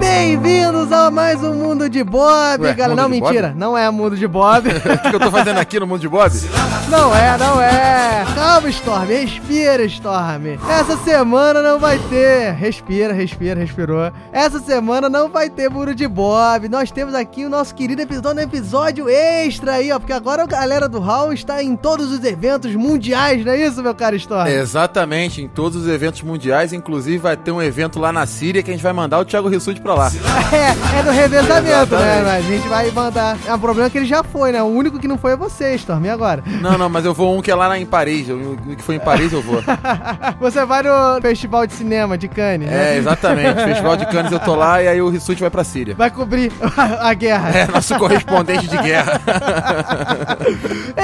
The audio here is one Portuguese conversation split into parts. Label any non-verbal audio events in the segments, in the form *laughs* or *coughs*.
Bem-vindos a mais um Mundo de Bob, Ué, galera. Mundo Não, mentira, não é Mundo de Bob. *laughs* O que eu tô fazendo aqui no mundo de Bob? Não é, não é. Calma, Storm, respira, Storm. Essa semana não vai ter. Respira, respira, respirou. Essa semana não vai ter Mundo de Bob. Nós temos aqui o nosso querido episódio, um episódio extra aí, ó. Porque agora a galera do Hall está em todos os eventos mundiais, não é isso, meu caro Storm? Exatamente, em todos os eventos mundiais, inclusive vai ter um evento lá na Síria que a gente vai mandar o Thiago Rissuti pra lá. *laughs* É, é do revezamento, né? Exatamente. Mas a gente vai mandar. É, o problema é que ele já foi, né? O único que não foi é você, Storm. E agora? Não, não, mas eu vou um que é lá em Paris. O que foi em Paris eu vou. *laughs* Você vai no Festival de Cinema de Cannes, né? É, exatamente. Festival de Cannes eu tô lá e aí o Rissuti vai pra Síria. Vai cobrir *laughs* a guerra. É, nosso correspondente de guerra. *laughs*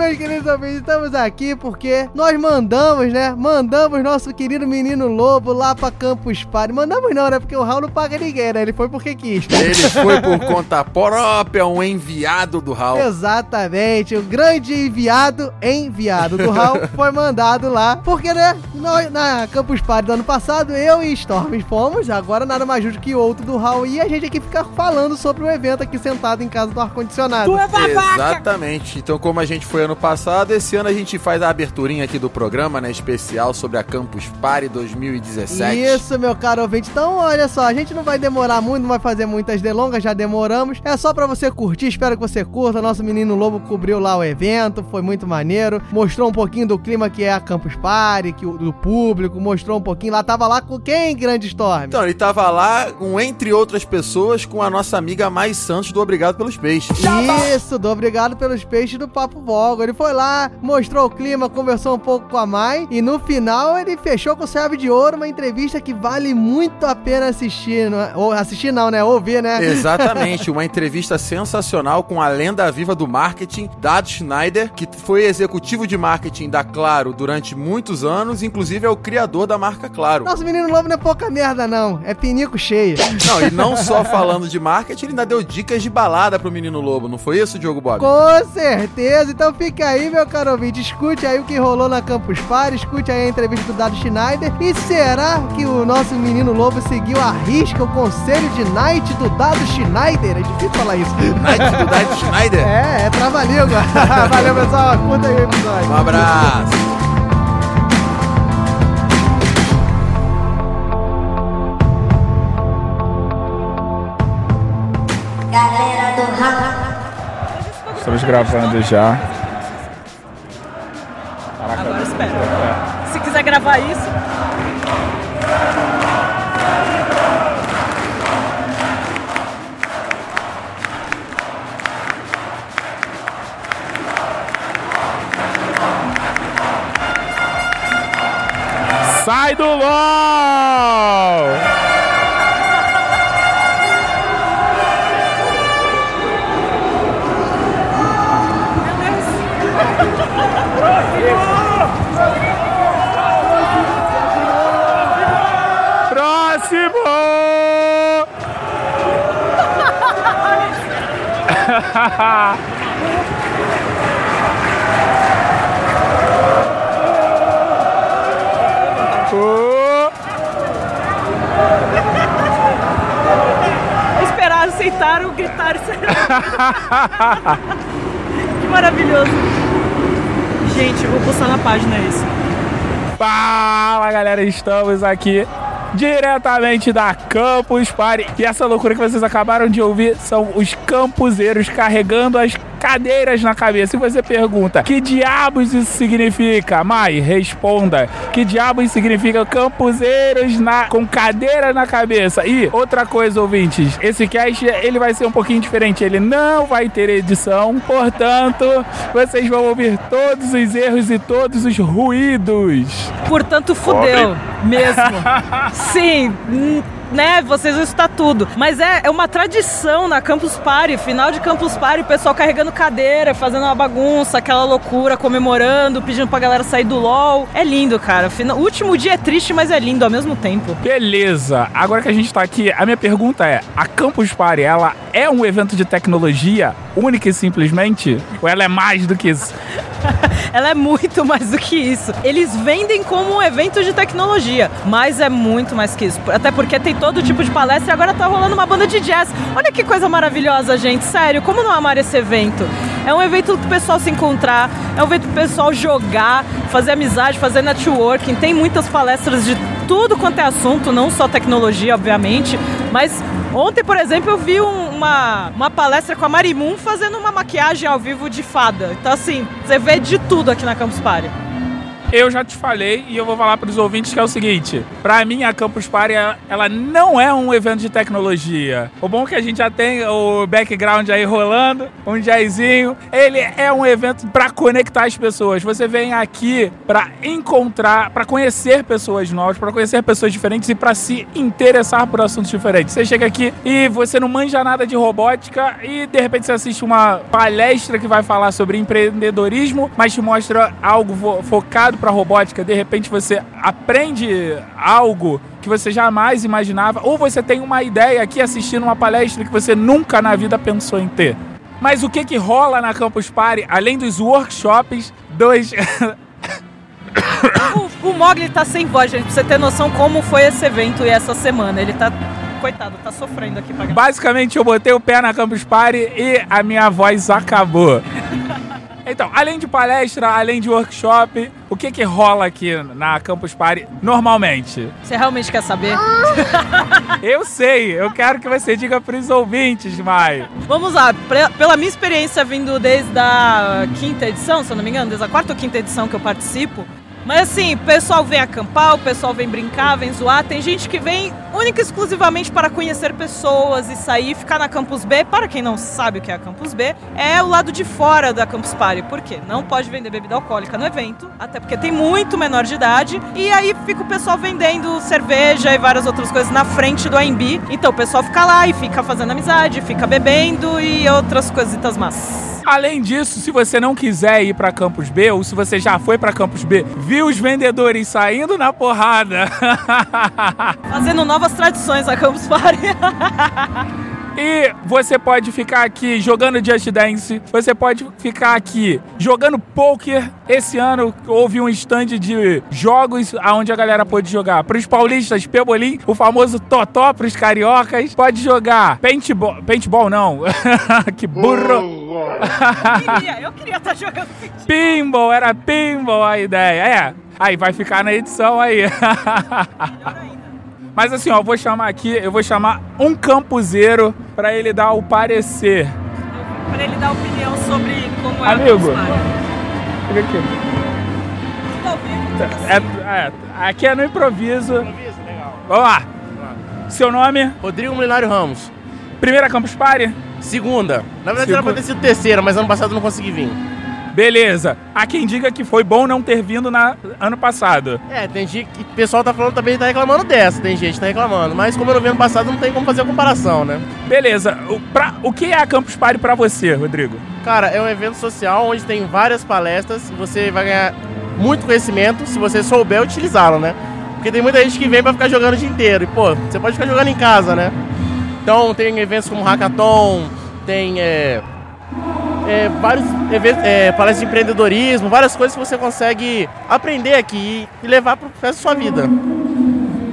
meus queridos ouvintes, estamos aqui porque nós mandamos, né? Mandamos nosso querido menino lobo lá pra Campus Party. Mandamos não, né? Porque o Raul não paga ninguém, né? Ele foi porque quis. Ele foi por conta própria, um enviado do Hal. Exatamente, o grande enviado enviado do Raul *laughs* foi mandado lá, porque, né, nós, na Campus Party do ano passado, eu e Storm fomos, agora nada mais justo que outro do Raul, e a gente aqui fica falando sobre o evento aqui sentado em casa do ar-condicionado. Exatamente. Então, como a gente foi ano passado, esse ano a gente faz a aberturinha aqui do programa, né? Especial sobre a Campus Party 2017. Isso, meu caro ouvinte. Então, olha só, a gente não vai demorar muito, não vai fazer muitas delongas, já demoramos. É só pra você curtir, espero que você curta. Nosso menino Lobo cobriu lá o evento, foi muito maneiro. Mostrou um pouquinho do clima que é a Campus Party, que, o- do público, mostrou um pouquinho. Lá tava lá com quem, Grande Storm? Então, ele tava lá, um, entre outras pessoas, com a nossa amiga Mais Santos do Obrigado pelos Peixes. Isso, do obrigado pelos peixes do Papo Vogo. Ele foi lá, mostrou o clima, conversou um pouco com a Mai e no final ele fechou com chave de ouro uma entrevista que vale muito a pena assistir. Não é? Ou assistir não, né? Ouvir, né? Exatamente, uma entrevista sensacional com a lenda viva do marketing, Dado Schneider, que foi executivo de marketing da Claro durante muitos anos, inclusive é o criador da marca Claro. Nosso menino lobo não é pouca merda, não. É pinico cheio. Não, e não só falando de marketing, ele ainda deu dicas de balada pro menino lobo, não foi isso, Diogo Bob? Com certeza. Então fica aí, meu caro ouvinte. Escute aí o que rolou na Campus Party. Escute aí a entrevista do Dado Schneider. E será que o nosso menino lobo seguiu à risca o conselho de Night do Dado Schneider? É difícil falar isso. Night do Dado *laughs* Schneider? É, é trava-língua. *laughs* Valeu, pessoal. Curta aí o episódio. Um abraço. Galera do. Estamos gravando já. Gravar isso, Sai do LOL! *laughs* Oh. esperaram, aceitaram, gritaram. *laughs* que maravilhoso. Gente, vou postar na página isso. Fala galera, estamos aqui diretamente da Campus Party. E essa loucura que vocês acabaram de ouvir são os campuseiros carregando as cadeiras na cabeça. E você pergunta: que diabos isso significa? Mai, responda: que diabos significa campuseiros na, com cadeira na cabeça? E outra coisa, ouvintes: esse cast ele vai ser um pouquinho diferente. Ele não vai ter edição, portanto, vocês vão ouvir todos os erros e todos os ruídos. Portanto, fudeu. Mesmo. *laughs* Sim. Né, vocês vão escutar tudo. Mas é, é uma tradição na Campus Party, final de Campus Party, o pessoal carregando cadeira, fazendo uma bagunça, aquela loucura, comemorando, pedindo pra galera sair do LOL. É lindo, cara. Fina- O último dia é triste, mas é lindo ao mesmo tempo. Beleza, agora que a gente tá aqui, a minha pergunta é: a Campus Party, ela é um evento de tecnologia única e simplesmente? Ou ela é mais do que isso? *laughs* ela é muito *laughs* mais do que isso. Eles vendem como um evento de tecnologia, mas é muito mais que isso. Até porque tem todo tipo de palestra e agora tá rolando uma banda de jazz. Olha que coisa maravilhosa, gente. Sério, como não amar esse evento? É um evento pro pessoal se encontrar, é um evento pro pessoal jogar, fazer amizade, fazer networking. Tem muitas palestras de tudo quanto é assunto, não só tecnologia, obviamente, mas Ontem, por exemplo, eu vi um, uma, uma palestra com a Marimun fazendo uma maquiagem ao vivo de fada. Então, assim, você vê de tudo aqui na Campus Party. Eu já te falei e eu vou falar para os ouvintes que é o seguinte: para mim a Campus Party ela não é um evento de tecnologia. O bom é que a gente já tem o background aí rolando, um jazzinho. Ele é um evento para conectar as pessoas. Você vem aqui para encontrar, para conhecer pessoas novas, para conhecer pessoas diferentes e para se interessar por assuntos diferentes. Você chega aqui e você não manja nada de robótica e de repente você assiste uma palestra que vai falar sobre empreendedorismo, mas te mostra algo focado para robótica, de repente você aprende algo que você jamais imaginava, ou você tem uma ideia aqui assistindo uma palestra que você nunca na vida pensou em ter. Mas o que que rola na Campus Party, além dos workshops, dos *coughs* o, o Mogli tá sem voz, gente, pra você ter noção como foi esse evento e essa semana. Ele tá coitado, tá sofrendo aqui pra Basicamente, eu botei o pé na Campus Party e a minha voz acabou. *laughs* Então, além de palestra, além de workshop, o que que rola aqui na Campus Party normalmente? Você realmente quer saber? *laughs* eu sei, eu quero que você diga para os ouvintes, Mai. Vamos lá, pela minha experiência vindo desde a quinta edição, se eu não me engano, desde a quarta ou quinta edição que eu participo, mas assim, o pessoal vem acampar, o pessoal vem brincar, vem zoar. Tem gente que vem única e exclusivamente para conhecer pessoas e sair, ficar na Campus B. Para quem não sabe o que é a Campus B, é o lado de fora da Campus Party. Por quê? Não pode vender bebida alcoólica no evento, até porque tem muito menor de idade. E aí fica o pessoal vendendo cerveja e várias outras coisas na frente do AMB. Então o pessoal fica lá e fica fazendo amizade, fica bebendo e outras coisitas más. Além disso, se você não quiser ir para Campus B ou se você já foi para Campus B, viu os vendedores saindo na porrada, *laughs* fazendo novas tradições a Campus Party. *laughs* E você pode ficar aqui jogando Just Dance, você pode ficar aqui jogando poker. Esse ano houve um stand de jogos onde a galera pôde jogar. Para os paulistas, pebolim, o famoso totó para os cariocas. Pode jogar paintball, paintball não. *laughs* que burro. eu queria, eu queria estar tá jogando paintball. Pinball, era pinball a ideia. É, aí vai ficar na edição aí. *laughs* Mas assim, ó, eu vou chamar aqui, eu vou chamar um campuseiro para ele dar o parecer. Para ele dar opinião sobre como é Amigo, fica aqui. É, é, aqui é no improviso. Improviso, legal. Vamos lá. Seu nome? Rodrigo Milinário Ramos. Primeira Campus Party? Segunda. Na verdade Segu... era pra ter sido terceira, mas ano passado eu não consegui vir. Beleza. Há quem diga que foi bom não ter vindo na ano passado. É, tem gente que o pessoal tá falando também, tá reclamando dessa, tem gente que tá reclamando. Mas como eu não vi ano passado, não tem como fazer a comparação, né? Beleza. O, pra, o que é a Campus Party pra você, Rodrigo? Cara, é um evento social onde tem várias palestras e você vai ganhar muito conhecimento se você souber utilizá-lo, né? Porque tem muita gente que vem pra ficar jogando o dia inteiro. E, pô, você pode ficar jogando em casa, né? Então tem eventos como Hackathon, tem é, é, vários eventos, é, palestras de empreendedorismo, várias coisas que você consegue aprender aqui e levar para o resto da sua vida.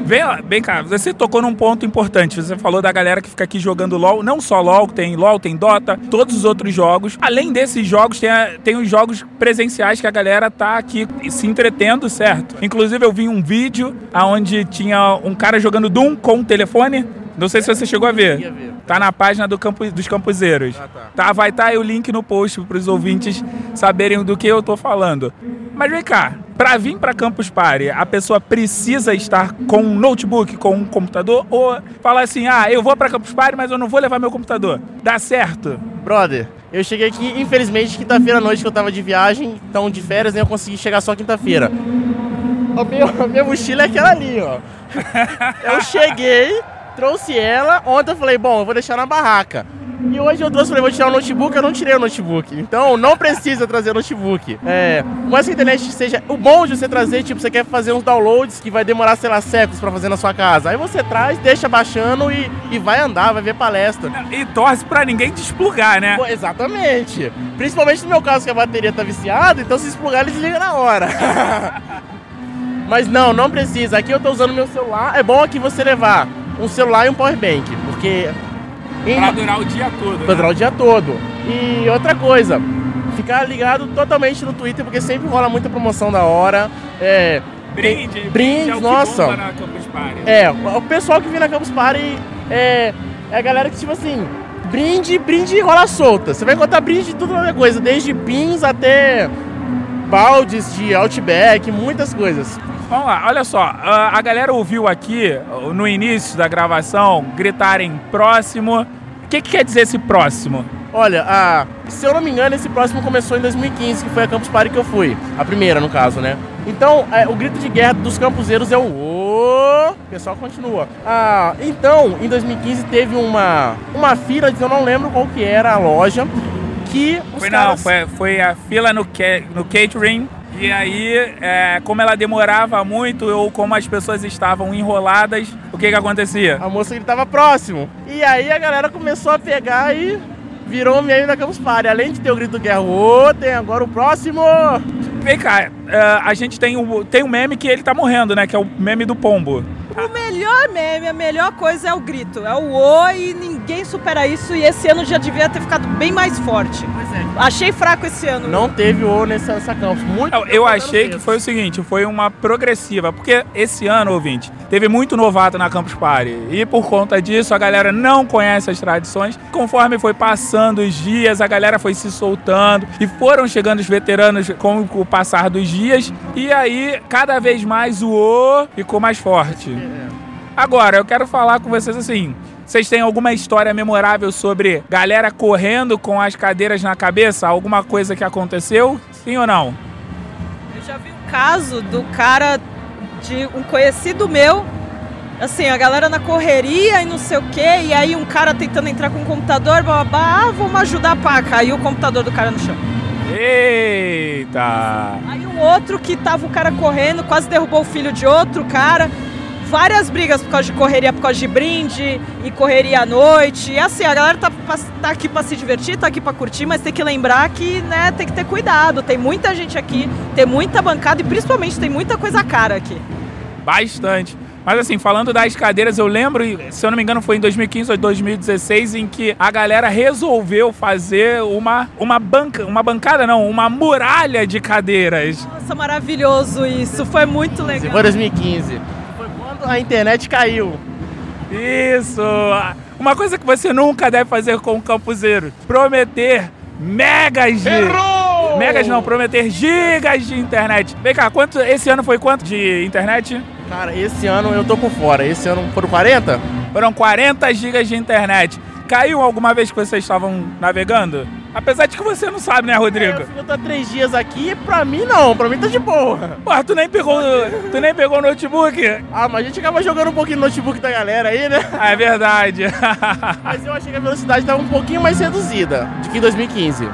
Vem, bem, cara, você tocou num ponto importante. Você falou da galera que fica aqui jogando LOL. Não só LOL, tem LOL, tem Dota, todos os outros jogos. Além desses jogos, tem, a, tem os jogos presenciais que a galera tá aqui se entretendo, certo? Inclusive, eu vi um vídeo onde tinha um cara jogando Doom com o telefone. Não sei se você chegou a ver. Tá na página do campo, dos campuseiros. Ah, tá. tá. Vai estar tá aí o link no post para os ouvintes saberem do que eu tô falando. Mas vem cá, para vir para Campus Party, a pessoa precisa estar com um notebook, com um computador ou falar assim: "Ah, eu vou para Campus Party, mas eu não vou levar meu computador". Dá certo? Brother, eu cheguei aqui, infelizmente, quinta-feira à noite que eu tava de viagem, então de férias, nem eu consegui chegar só quinta-feira. A minha, a minha mochila é aquela ali, ó. *laughs* Eu cheguei, trouxe ela. Ontem eu falei, bom, eu vou deixar na barraca. E hoje eu trouxe pra vou tirar o notebook, eu não tirei o notebook. Então não precisa trazer notebook. É, mas que a internet seja. O bom de você trazer, tipo, você quer fazer uns downloads que vai demorar, sei lá, séculos pra fazer na sua casa. Aí você traz, deixa baixando e, e vai andar, vai ver palestra. E torce pra ninguém desplugar, né? Pô, exatamente. Principalmente no meu caso, que a bateria tá viciada, então se desplugar, ele desliga na hora. *laughs* Mas não, não precisa. Aqui eu tô usando meu celular. É bom aqui você levar um celular e um powerbank, porque... em- Pra durar o dia todo. Pra né? durar o dia todo. E outra coisa, ficar ligado totalmente no Twitter, porque sempre rola muita promoção da hora. É, Brinde, tem- brinde, é o que nossa. na Campus Party. É, o pessoal que vem na Campus Party é, é a galera que, tipo assim, brinde, brinde rola solta. Você vai encontrar brinde de tudo quanto é coisa, desde pins até baldes de Outback, muitas coisas. Vamos lá, olha só. a- A galera ouviu aqui, no início da gravação, gritarem próximo. O que, que quer dizer esse próximo? Olha, a, se eu não me engano, esse próximo começou em 2015, que foi a Campus Party que eu fui. A primeira, no caso, né? Então, é, o grito de guerra dos campuseiros é o O. Pessoal continua. Ah, então, em 2015 teve uma, uma fila, eu não lembro qual que era a loja, que os Foi não, caras... foi, foi a fila no, ca- no catering. E aí, é, como ela demorava muito ou como as pessoas estavam enroladas, o que que acontecia? A moça gritava próximo. E aí a galera começou a pegar e virou meme da Campus Party. Além de ter o grito guerra, o tem agora o próximo. Vem cá, é, a gente tem um, tem um meme que ele tá morrendo, né? Que é o meme do pombo. O melhor meme, a melhor coisa é o grito. É o oi e ninguém supera isso. E esse ano já devia ter ficado bem mais forte. Pois é. Achei fraco esse ano. Não teve o nessa, nessa campus. Muito Eu, eu achei que foi o seguinte, foi uma progressiva, porque esse ano, ouvinte, teve muito novato na Campus Party. E por conta disso, a galera não conhece as tradições. Conforme foi passando os dias, a galera foi se soltando e foram chegando os veteranos com o passar dos dias. E aí, cada vez mais o O ficou mais forte. Agora, eu quero falar com vocês assim. Vocês têm alguma história memorável sobre galera correndo com as cadeiras na cabeça? Alguma coisa que aconteceu? Sim ou não? Eu já vi um caso do cara de um conhecido meu. Assim, a galera na correria e não sei o quê, e aí um cara tentando entrar com o computador, babá, ah, vamos ajudar pá, caiu o computador do cara no chão. Eita! Aí um outro que tava o cara correndo, quase derrubou o filho de outro cara. Várias brigas por causa de correria, por causa de brinde e correria à noite. E assim, a galera tá, tá aqui pra se divertir, tá aqui pra curtir, mas tem que lembrar que, né, tem que ter cuidado. Tem muita gente aqui, tem muita bancada e principalmente tem muita coisa cara aqui. Bastante. Mas assim, falando das cadeiras, eu lembro, se eu não me engano, foi em 2015 ou 2016, em que a galera resolveu fazer uma, uma banca, uma bancada não, uma muralha de cadeiras. Nossa, maravilhoso isso. Foi muito legal. foi 2015. A internet caiu. Isso! Uma coisa que você nunca deve fazer com o campuseiro: prometer megas de. Megas não, prometer gigas de internet. Vem cá, quanto, esse ano foi quanto de internet? Cara, esse ano eu tô por fora. Esse ano foram 40? Foram 40 gigas de internet. Caiu alguma vez que vocês estavam navegando? Apesar de que você não sabe, né, Rodrigo? É, eu tô há três dias aqui, pra mim não, pra mim tá de boa. Porra, tu nem pegou, tu nem pegou o notebook? Ah, mas a gente acaba jogando um pouquinho no notebook da galera aí, né? Ah, é verdade. Mas eu achei que a velocidade tava um pouquinho mais reduzida do que em 2015.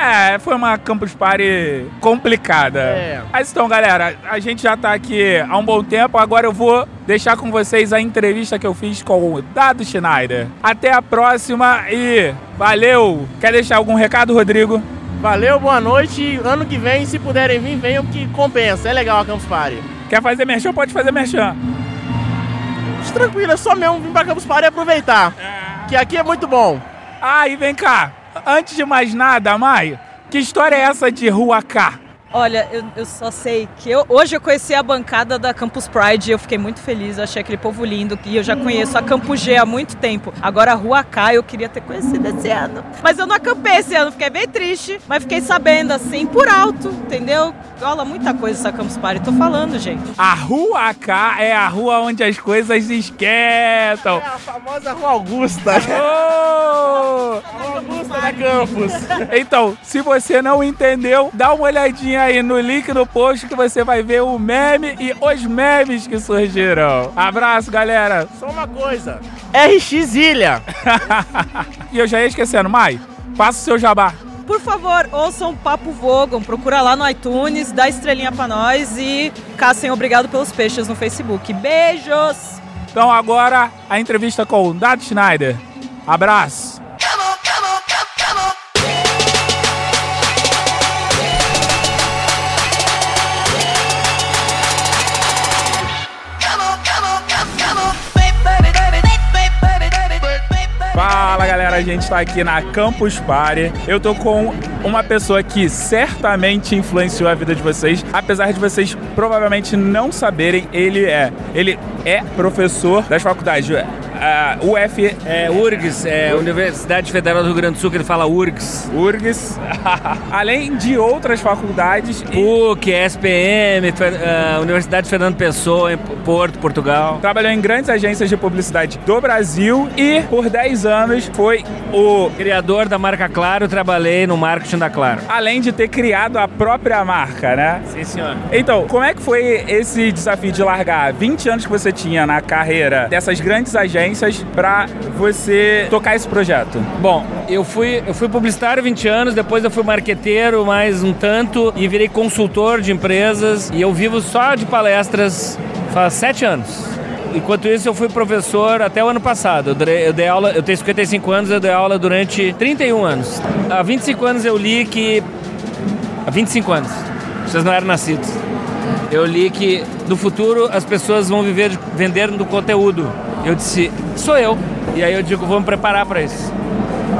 É, foi uma Campus Party complicada. É. Mas então, galera, a gente já tá aqui há um bom tempo. Agora eu vou deixar com vocês a entrevista que eu fiz com o Dado Schneider. Até a próxima e valeu! Quer deixar algum recado, Rodrigo? Valeu, boa noite. Ano que vem, se puderem vir, venham que compensa. É legal a Campus Party. Quer fazer merchan? Pode fazer merchan. Tranquilo, é só mesmo vir pra Campus Party e aproveitar. Que aqui é muito bom. Ah, e vem cá. Antes de mais nada, Mai, que história é essa de Rua K? Olha, eu, eu só sei que eu- hoje eu conheci a bancada da Campus Pride e eu fiquei muito feliz. Eu achei aquele povo lindo e eu já conheço a Campus G há muito tempo. Agora a Rua K eu queria ter conhecido esse ano. Mas eu não acampei esse ano, fiquei bem triste. Mas fiquei sabendo assim, por alto, entendeu? Rola muita coisa essa Campus Party. Tô falando, gente. A Rua K é a rua onde as coisas esquentam. É a famosa Rua Augusta. *laughs* Oh! Rua Augusta da Campus. Então, se você não entendeu, dá uma olhadinha aí no link no post que você vai ver o meme e os memes que surgiram. Abraço, galera! Só uma coisa. RX Ilha. *laughs* e eu já ia esquecendo. Mai, faça o seu jabá. Por favor, ouçam Papo Vogon, procura lá no iTunes, dá estrelinha pra nós e caçem Obrigado pelos Peixes no Facebook. Beijos! Então agora a entrevista com o Dado Schneider. Abraço. Fala galera, a gente tá aqui na Campus Party. Eu tô com uma pessoa que certamente influenciou a vida de vocês, apesar de vocês provavelmente não saberem, ele é, ele é professor das faculdades a UF. É URGS, é Universidade Federal do Rio Grande do Sul, que ele fala URGS. URGS. *laughs* Além de outras faculdades. PUC, SPM, uh, Universidade Fernando Pessoa, em Porto, Portugal. Trabalhou em grandes agências de publicidade do Brasil e, por 10 anos, foi o criador da marca Claro. Trabalhei no marketing da Claro. Além de ter criado a própria marca, né? Sim, senhor. Então, como é que foi esse desafio de largar 20 anos que você tinha na carreira dessas grandes agências? Para você tocar esse projeto? Bom, eu fui, eu fui publicitário 20 anos, depois eu fui marqueteiro mais um tanto e virei consultor de empresas e eu vivo só de palestras faz 7 anos. Enquanto isso, eu fui professor até o ano passado. Eu dei, eu dei, aula, eu tenho 55 anos, eu dei aula durante 31 anos. Há 25 anos eu li que. Há 25 anos. Vocês não eram nascidos. Eu li que no futuro as pessoas vão viver vendendo conteúdo. Eu disse, sou eu. E aí eu digo, vamos preparar para isso.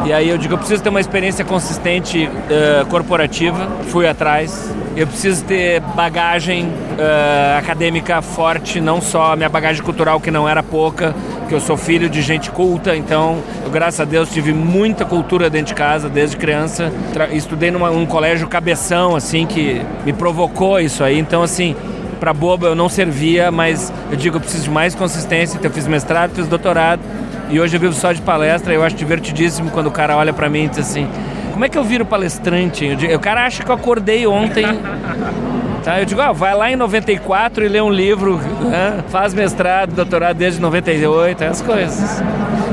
E aí eu digo, eu preciso ter uma experiência consistente uh, corporativa. Fui atrás. Eu preciso ter bagagem uh, acadêmica forte, não só a minha bagagem cultural, que não era pouca, que eu sou filho de gente culta, então eu, graças a Deus, tive muita cultura dentro de casa desde criança. Estudei num um colégio cabeção, assim, que me provocou isso aí. Então, assim, para boba eu não servia, mas eu digo, eu preciso de mais consistência. Então eu fiz mestrado, fiz doutorado e hoje eu vivo só de palestra. Eu acho divertidíssimo quando o cara olha para mim e diz assim: como é que eu viro palestrante? Eu digo, o cara acha que eu acordei ontem. *laughs* Tá? Eu digo, ah, vai lá em 94 e lê um livro, né? faz mestrado, doutorado desde 98, essas coisas.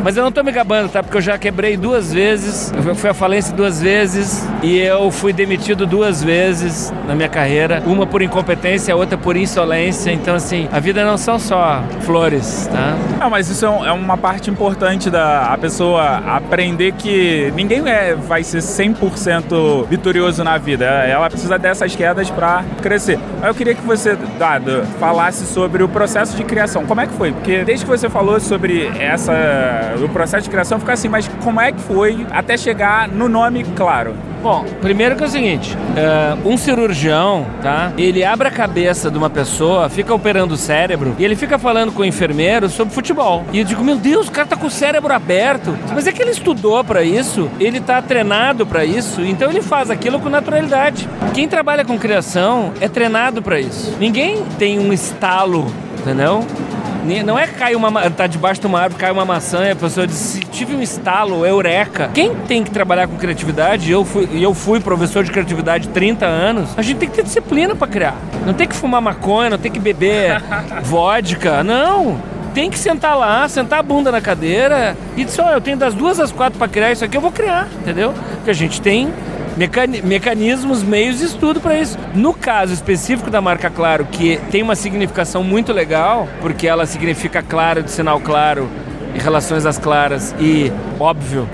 Mas eu não tô me gabando, tá? Porque eu já quebrei duas vezes, eu fui à falência duas vezes e eu fui demitido duas vezes na minha carreira. Uma por incompetência, a outra por insolência. Então, assim, a vida não são só flores, tá? Não, mas isso é, é uma parte importante da pessoa aprender que ninguém é, vai ser 100% vitorioso na vida. Ela precisa dessas quedas para crescer. Eu queria que você, Dado, falasse sobre o processo de criação. Como é que foi? Porque desde que você falou sobre essa o processo de criação fica assim, mas como é que foi até chegar no nome claro? Bom, primeiro que é o seguinte, uh, um cirurgião, tá? Ele abre a cabeça de uma pessoa, fica operando o cérebro e ele fica falando com o enfermeiro sobre futebol. E eu digo, meu Deus, o cara tá com o cérebro aberto. Mas é que ele estudou para isso, ele tá treinado para isso, então ele faz aquilo com naturalidade. Quem trabalha com criação é treinado para isso. Ninguém tem um estalo, entendeu? Não é cair uma. tá debaixo de uma árvore, cai uma maçã e a pessoa diz: tive um estalo, eureka. Quem tem que trabalhar com criatividade, eu fui, eu fui professor de criatividade 30 anos, a gente tem que ter disciplina para criar. Não tem que fumar maconha, não tem que beber *laughs* vodka. Não tem que sentar lá, sentar a bunda na cadeira e dizer, olha, eu tenho das duas às quatro para criar isso aqui, eu vou criar, entendeu? Porque a gente tem mecanismos, meios de estudo para isso. No caso específico da marca Claro, que tem uma significação muito legal, porque ela significa claro de sinal claro em relações às claras e óbvio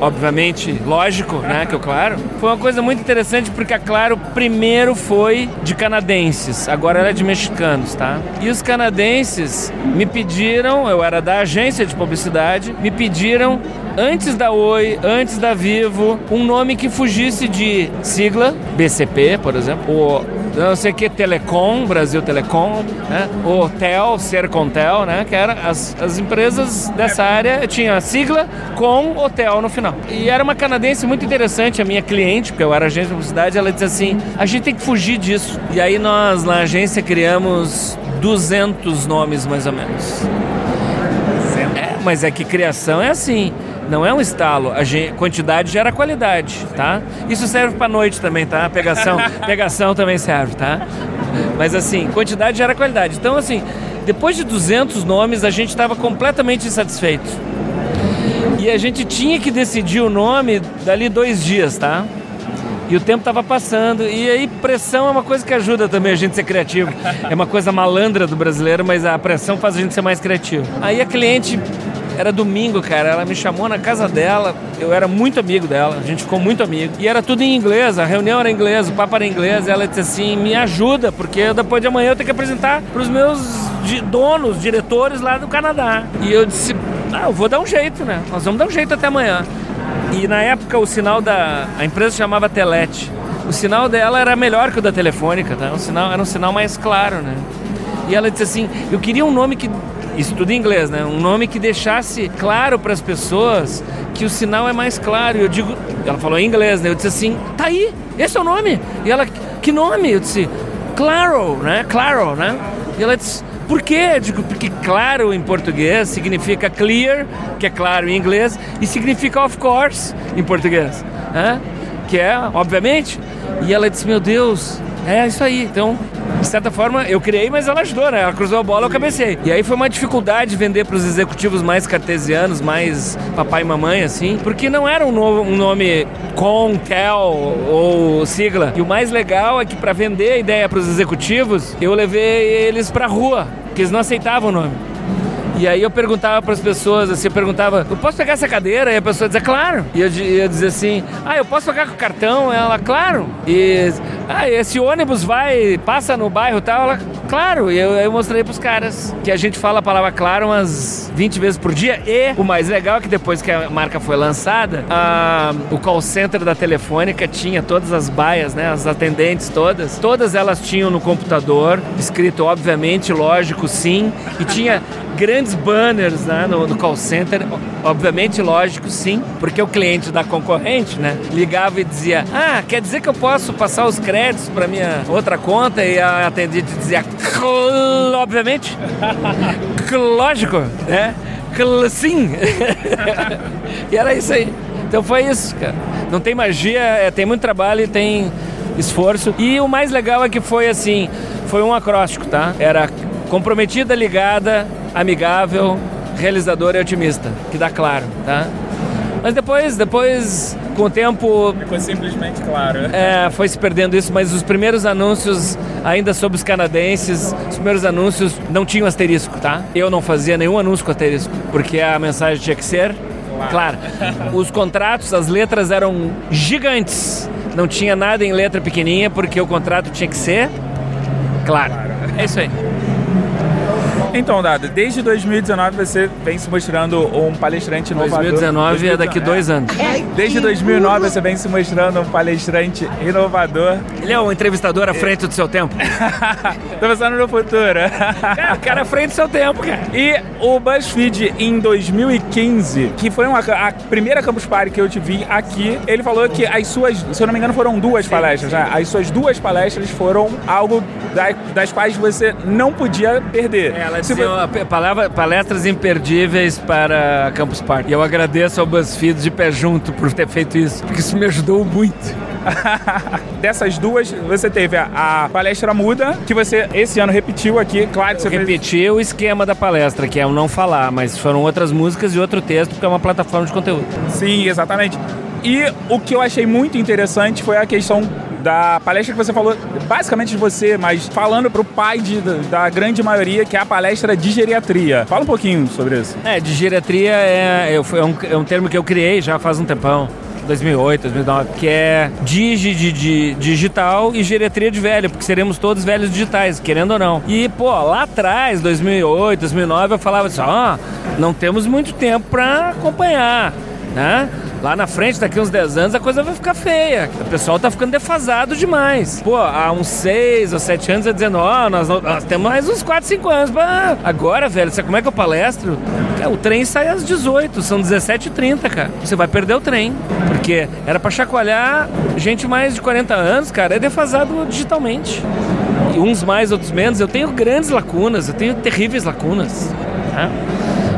obviamente, lógico, né, que é claro. Foi uma coisa muito interessante porque a Claro primeiro foi de canadenses, agora ela é de mexicanos, tá? E os canadenses me pediram, eu era da agência de publicidade, me pediram antes da Oi, antes da Vivo, um nome que fugisse de sigla, BCP, por exemplo, ou não sei que, Telecom, Brasil Telecom, né? O Hotel, Sercontel, né? Que eram as, as empresas dessa área, tinha a sigla com hotel no final. E era uma canadense muito interessante, a minha cliente, porque eu era agente de publicidade, ela disse assim, a gente tem que fugir disso. E aí nós, na agência, criamos 200 nomes, mais ou menos. É, mas é que criação é assim. Não é um estalo, a gente, quantidade gera qualidade, tá? Isso serve para noite também, tá? Pegação, *laughs* pegação também serve, tá? Mas assim, quantidade gera qualidade. Então assim, depois de 200 nomes, a gente estava completamente insatisfeito. E a gente tinha que decidir o nome dali dois dias, tá? E o tempo tava passando. E aí, pressão é uma coisa que ajuda também a gente a ser criativo. É uma coisa malandra do brasileiro, mas a pressão faz a gente ser mais criativo. Aí a cliente. Era domingo, cara. Ela me chamou na casa dela. Eu era muito amigo dela. A gente ficou muito amigo. E era tudo em inglês. A reunião era em inglês, o papo era em inglês. Ela disse assim: me ajuda, porque depois de amanhã eu tenho que apresentar para os meus donos, diretores lá do Canadá. E eu disse: ah, eu vou dar um jeito, né? Nós vamos dar um jeito até amanhã. E na época o sinal da. A empresa chamava Telete. O sinal dela era melhor que o da telefônica, tá? Um sinal, era um sinal mais claro, né? E ela disse assim: eu queria um nome que. Isso tudo em inglês, né? Um nome que deixasse claro para as pessoas que o sinal é mais claro. Eu digo. Ela falou em inglês, né? Eu disse assim: tá aí, esse é o nome. E ela: que nome? Eu disse: Claro, né? Claro, né? E ela disse: por quê? Eu digo, porque claro em português significa clear, que é claro em inglês, e significa of course em português, né? que é, obviamente. E ela disse, meu Deus, é isso aí. Então, de certa forma, eu criei, mas ela ajudou, né? Ela cruzou a bola, eu cabecei. E aí foi uma dificuldade vender para os executivos mais cartesianos, mais papai e mamãe, assim, porque não era um, novo, um nome com, tel ou sigla. E o mais legal é que para vender a ideia para os executivos, eu levei eles para rua, porque eles não aceitavam o nome. E aí eu perguntava para as pessoas, assim, eu perguntava, eu posso pegar essa cadeira? E a pessoa dizia, claro. E eu, eu dizia assim, ah, eu posso pagar com cartão? Ela, claro. E, ah, esse ônibus vai, passa no bairro e tal? Ela, claro. Eu, eu mostrei para os caras que a gente fala a palavra claro umas 20 vezes por dia. E o mais legal é que depois que a marca foi lançada, a- o call center da Telefônica tinha todas as baias, né, as atendentes todas. Todas elas tinham no computador, escrito obviamente, lógico, sim. E tinha grandes banners né, no, no call center, obviamente, lógico, sim, porque o cliente da concorrente, né, ligava e dizia, ah, quer dizer que eu posso passar os créditos para minha outra conta e a atendente dizia, "Cl- obviamente, lógico, né, sim, *laughs* e era isso aí. Então foi isso, cara. Não tem magia, é, tem muito trabalho e tem esforço. E o mais legal é que foi assim, foi um acróstico, tá? Era comprometida, ligada, amigável, realizadora e otimista, que dá claro, tá? Mas depois, depois, com o tempo, Ficou simplesmente claro. é, foi se perdendo isso, mas os primeiros anúncios, ainda sobre os canadenses, os primeiros anúncios não tinham asterisco, tá? Eu não fazia nenhum anúncio com asterisco, porque a mensagem tinha que ser clara. *laughs* Os contratos, as letras eram gigantes. Não tinha nada em letra pequenininha, porque o contrato tinha que ser claro. É isso aí. Então, Dado, desde 2019 você vem se mostrando um palestrante inovador. 2019 é daqui dois anos. Desde 2009 você vem se mostrando um palestrante inovador. Ele é um entrevistador à frente do seu tempo. *laughs* Tô pensando no futuro. Cara, o cara é à frente do seu tempo, cara. E o BuzzFeed em 2015, que foi uma, a primeira Campus Party que eu te vi aqui, ele falou que as suas, se eu não me engano, foram duas palestras, né? As suas duas palestras foram algo da- das quais você não podia perder. Ela Vo- a palavra, palestras imperdíveis para Campus Party. E eu agradeço ao BuzzFeed de pé junto por ter feito isso, porque isso me ajudou muito. *laughs* Dessas duas, você teve a, a palestra muda, que você esse ano repetiu aqui. Claro que você fez- Repetir o esquema da palestra, que é o não falar, mas foram outras músicas e outro texto, porque é uma plataforma de conteúdo. Sim, exatamente. E o que eu achei muito interessante foi a questão da palestra que você falou, basicamente de você, mas falando pro pai de- da grande maioria, que é a palestra de geriatria. Fala um pouquinho sobre isso. É, de geriatria é, é, um, é um termo que eu criei já faz um tempão. 2008, 2009, que é digi de, digital e geriatria de velho, porque seremos todos velhos digitais, querendo ou não. E, pô, lá atrás, 2008, 2009, eu falava assim, ó, não temos muito tempo pra acompanhar, né? Lá na frente, daqui uns 10 anos, a coisa vai ficar feia. O pessoal tá ficando defasado demais. Pô, há uns 6 ou 7 anos, eu dizendo, ó, nós, não- nós temos mais uns 4, 5 anos. pra- Agora, velho, sabe como é que eu palestro? Cara, o trem sai às 18, são 17h30, cara. Você vai perder o trem. Porque era pra chacoalhar gente mais de 40 anos, cara, é defasado digitalmente. E uns mais, outros menos. Eu tenho grandes lacunas, eu tenho terríveis lacunas. Tá?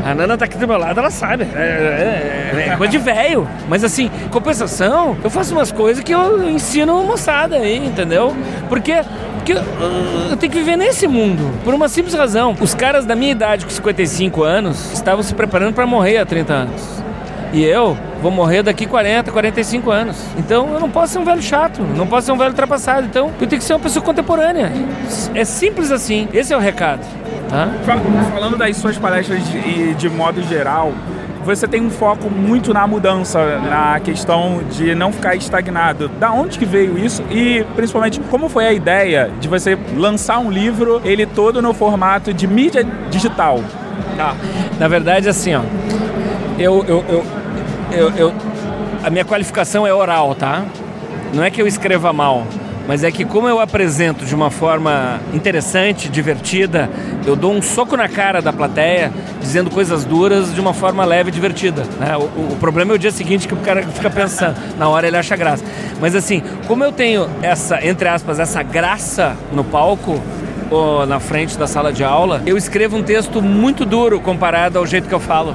A Nana tá aqui do meu lado, ela sabe. É, é- é coisa de velho. Mas assim, compensação, eu faço umas coisas que eu ensino moçada aí, entendeu? Porque. Porque eu tenho que viver nesse mundo. Por uma simples razão. Os caras da minha idade, com 55 anos, estavam se preparando para morrer há 30 anos. E eu vou morrer daqui 40, 45 anos. Então eu não posso ser um velho chato, não posso ser um velho ultrapassado. Então eu tenho que ser uma pessoa contemporânea. É simples assim. Esse é o recado. Tá? Falando das suas palestras de, de modo geral, você tem um foco muito na mudança, na questão de não ficar estagnado. Da onde que veio isso e principalmente como foi a ideia de você lançar um livro, ele todo no formato de mídia digital? Tá. Na verdade, assim, ó, eu, eu, eu, eu, eu a minha qualificação é oral, tá? Não é que eu escreva mal mas é que como eu apresento de uma forma interessante, divertida, eu dou um soco na cara da plateia, dizendo coisas duras de uma forma leve e divertida. Né? O, o, problema é o dia seguinte que o cara fica pensando, na hora ele acha graça. Mas assim, como eu tenho essa, entre aspas, essa graça no palco, ou na frente da sala de aula, eu escrevo um texto muito duro comparado ao jeito que eu falo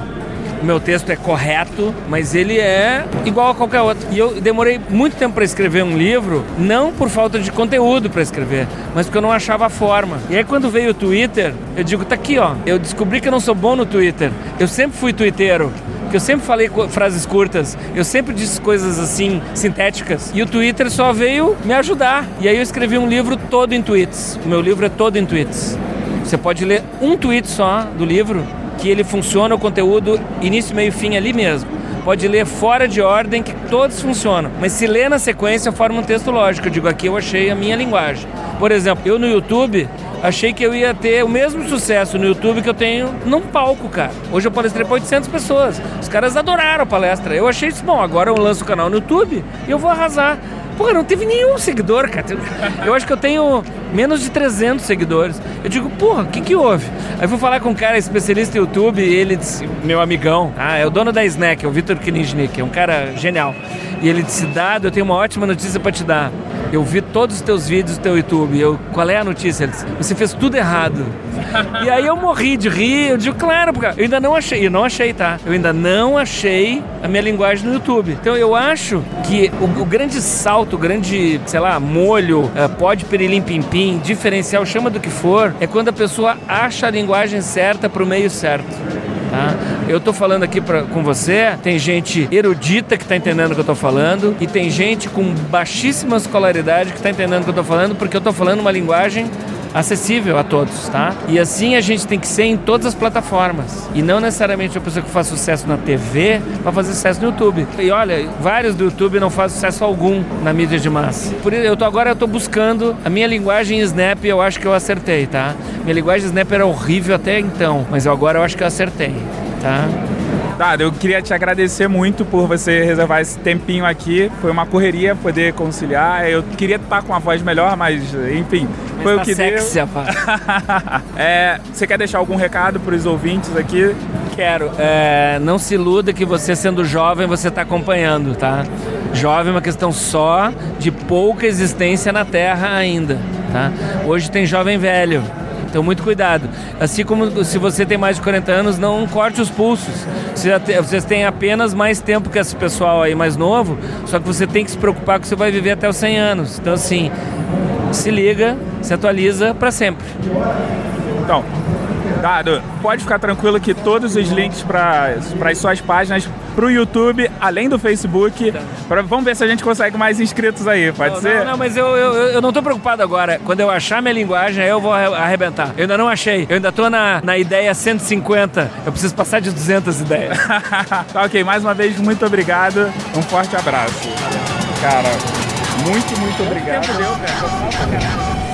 meu texto é correto, mas ele é igual a qualquer outro. E eu demorei muito tempo para escrever um livro, não por falta de conteúdo para escrever, mas porque eu não achava a forma. E aí quando veio o Twitter, eu digo, tá aqui, ó. Eu descobri que eu não sou bom no Twitter. Eu sempre fui twitteiro que eu sempre falei frases curtas, eu sempre disse coisas assim, sintéticas. E o Twitter só veio me ajudar. E aí eu escrevi um livro todo em tweets. O meu livro é todo em tweets. Você pode ler um tweet só do livro que ele funciona o conteúdo início, meio fim ali mesmo. Pode ler fora de ordem, que todos funcionam. Mas se lê na sequência, forma um texto lógico. Eu digo, aqui eu achei a minha linguagem. Por exemplo, eu no YouTube, achei que eu ia ter o mesmo sucesso no YouTube que eu tenho num palco, cara. Hoje eu palestrei para 800 pessoas. Os caras adoraram a palestra. Eu achei isso bom. Agora eu lanço o canal no YouTube e eu vou arrasar. Pô, não teve nenhum seguidor, cara. Eu acho que eu tenho menos de 300 seguidores. Eu digo, porra, o que que houve? Aí fui falar com um cara especialista em YouTube e ele disse, meu amigão, ah, é o dono da Snack, é o Vitor Kniznik, é um cara genial. E ele disse, Dado, eu tenho uma ótima notícia para te dar. Eu vi todos os teus vídeos do teu YouTube. Eu, qual é a notícia? Ele disse, você fez tudo errado. *laughs* e aí eu morri de rir. Eu digo, claro, porque eu ainda não achei. Eu não achei, tá? Eu ainda não achei a minha linguagem no YouTube. Então eu acho que o, o grande salto, o grande, sei lá, molho, é, pode perilim pim pim, diferencial, chama do que for, é quando a pessoa acha a linguagem certa para o meio certo. Tá? Eu estou falando aqui pra, com você, tem gente erudita que está entendendo o que eu estou falando e tem gente com baixíssima escolaridade que está entendendo o que eu estou falando porque eu estou falando uma linguagem acessível a todos, tá? E assim a gente tem que ser em todas as plataformas. E não necessariamente a pessoa que faz sucesso na TV vai fazer sucesso no YouTube. E olha, vários do YouTube não fazem sucesso algum na mídia de massa. Por isso, eu tô agora eu tô buscando a minha linguagem Snap, eu acho que eu acertei, tá? Minha linguagem Snap era horrível até então, mas agora eu acho que eu acertei, tá? Dado, eu queria te agradecer muito por você reservar esse tempinho aqui. Foi uma correria poder conciliar. Eu queria estar com a voz melhor, mas enfim, mas foi tá o que sexy, deu. *laughs* é, você quer deixar algum recado para os ouvintes aqui? Quero. É, não se iluda que você sendo jovem você está acompanhando, tá? Jovem é uma questão só de pouca existência na Terra ainda, tá? Hoje tem jovem velho. Então, muito cuidado. Assim como se você tem mais de 40 anos, não corte os pulsos. Vocês têm apenas mais tempo que esse pessoal aí mais novo, só que você tem que se preocupar que você vai viver até os 100 anos. Então, assim, se liga, se atualiza para sempre. Então, Dado, pode ficar tranquilo que todos os links para as suas páginas para o YouTube, além do Facebook, pra, vamos ver se a gente consegue mais inscritos aí, pode não, ser? Não, não, mas eu, eu, eu não estou preocupado agora. Quando eu achar minha linguagem, aí eu vou arrebentar. Eu ainda não achei. Eu ainda estou na, na ideia 150. Eu preciso passar de 200 ideias. *laughs* tá ok, mais uma vez, muito obrigado. Um forte abraço. Cara, muito, muito obrigado. Tempo deu, cara.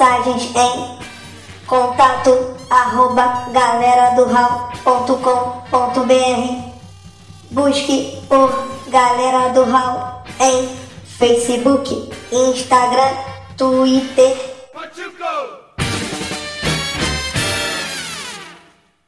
Mensagens em contato arroba galera do Busque por Galera do Hall em Facebook, Instagram, Twitter